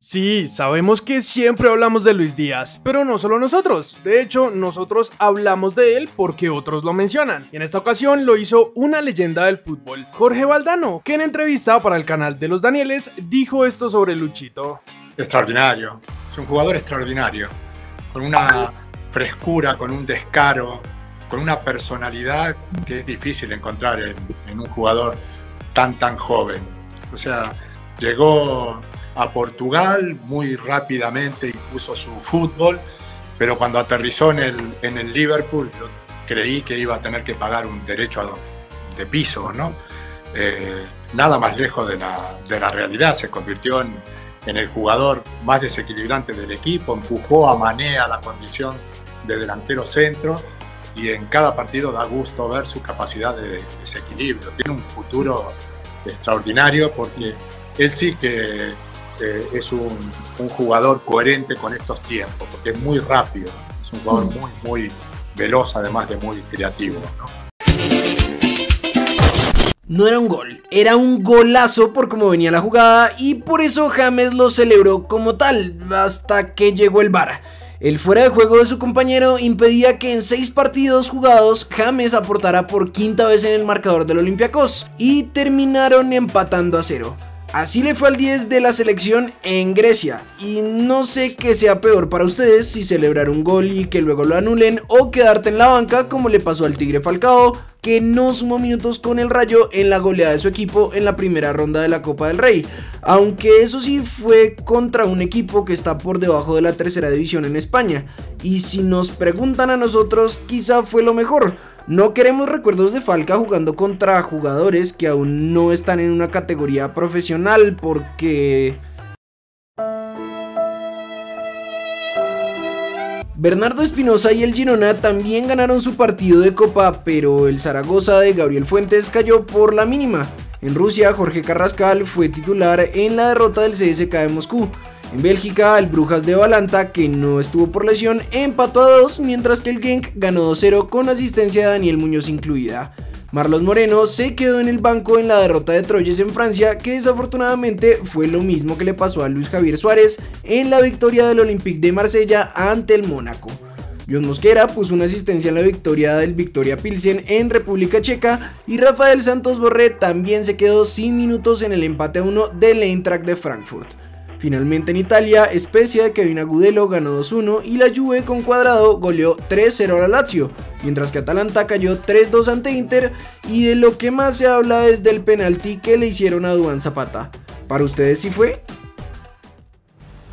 Sí, sabemos que siempre hablamos de Luis Díaz, pero no solo nosotros. De hecho, nosotros hablamos de él porque otros lo mencionan. Y en esta ocasión lo hizo una leyenda del fútbol, Jorge Valdano, que en entrevista para el canal de los Danieles dijo esto sobre Luchito. Extraordinario, es un jugador extraordinario, con una frescura, con un descaro, con una personalidad que es difícil encontrar en, en un jugador tan tan joven. O sea, llegó a Portugal muy rápidamente impuso su fútbol, pero cuando aterrizó en el, en el Liverpool yo creí que iba a tener que pagar un derecho de piso, ¿no? Eh, nada más lejos de la, de la realidad, se convirtió en, en, el jugador más desequilibrante del equipo, empujó a Mané a la condición de delantero centro y en cada partido da gusto ver su capacidad de desequilibrio. Tiene un futuro extraordinario porque él sí que eh, es un, un, jugador coherente con estos tiempos, porque es muy rápido, es un jugador muy, muy veloz, además de muy creativo. ¿no? No era un gol, era un golazo por cómo venía la jugada y por eso James lo celebró como tal, hasta que llegó el VAR. El fuera de juego de su compañero impedía que en seis partidos jugados James aportara por quinta vez en el marcador del Olympiacos y terminaron empatando a cero. Así le fue al 10 de la selección en Grecia. Y no sé qué sea peor para ustedes si celebrar un gol y que luego lo anulen o quedarte en la banca como le pasó al Tigre Falcao que no sumó minutos con el Rayo en la goleada de su equipo en la primera ronda de la Copa del Rey, aunque eso sí fue contra un equipo que está por debajo de la tercera división en España. Y si nos preguntan a nosotros, quizá fue lo mejor. No queremos recuerdos de Falca jugando contra jugadores que aún no están en una categoría profesional porque... Bernardo Espinosa y el Girona también ganaron su partido de copa, pero el Zaragoza de Gabriel Fuentes cayó por la mínima. En Rusia, Jorge Carrascal fue titular en la derrota del CSK de Moscú. En Bélgica, el Brujas de Valanta, que no estuvo por lesión, empató a 2, mientras que el Genk ganó 2-0 con asistencia de Daniel Muñoz incluida. Marlos Moreno se quedó en el banco en la derrota de Troyes en Francia, que desafortunadamente fue lo mismo que le pasó a Luis Javier Suárez en la victoria del Olympique de Marsella ante el Mónaco. John Mosquera puso una asistencia en la victoria del Victoria Pilsen en República Checa y Rafael Santos Borré también se quedó sin minutos en el empate a 1 del Eintracht de Frankfurt. Finalmente en Italia, Spezia de Kevin Agudelo ganó 2-1 y la Juve con cuadrado goleó 3-0 a la Lazio, mientras que Atalanta cayó 3-2 ante Inter y de lo que más se habla es del penalti que le hicieron a Duan Zapata. ¿Para ustedes sí fue?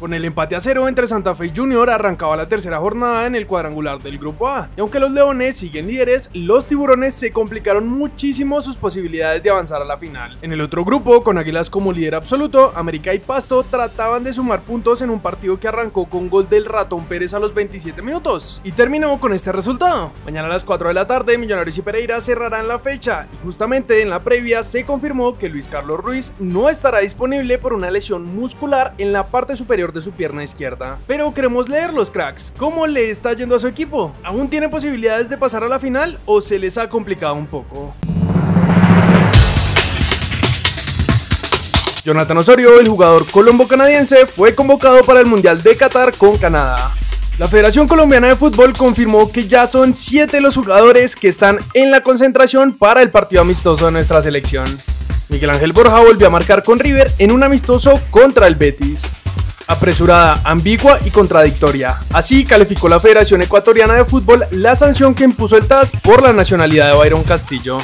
Con el empate a cero entre Santa Fe Junior arrancaba la tercera jornada en el cuadrangular del Grupo A. Y aunque los Leones siguen líderes, los Tiburones se complicaron muchísimo sus posibilidades de avanzar a la final. En el otro grupo, con Águilas como líder absoluto, América y Pasto trataban de sumar puntos en un partido que arrancó con gol del Ratón Pérez a los 27 minutos. Y terminó con este resultado. Mañana a las 4 de la tarde, Millonarios y Pereira cerrarán la fecha. Y justamente en la previa se confirmó que Luis Carlos Ruiz no estará disponible por una lesión muscular en la parte superior de su pierna izquierda. Pero queremos leer los cracks. ¿Cómo le está yendo a su equipo? ¿Aún tiene posibilidades de pasar a la final o se les ha complicado un poco? Jonathan Osorio, el jugador colombo-canadiense, fue convocado para el Mundial de Qatar con Canadá. La Federación Colombiana de Fútbol confirmó que ya son 7 los jugadores que están en la concentración para el partido amistoso de nuestra selección. Miguel Ángel Borja volvió a marcar con River en un amistoso contra el Betis apresurada, ambigua y contradictoria. Así calificó la Federación Ecuatoriana de Fútbol la sanción que impuso el TAS por la nacionalidad de Byron Castillo.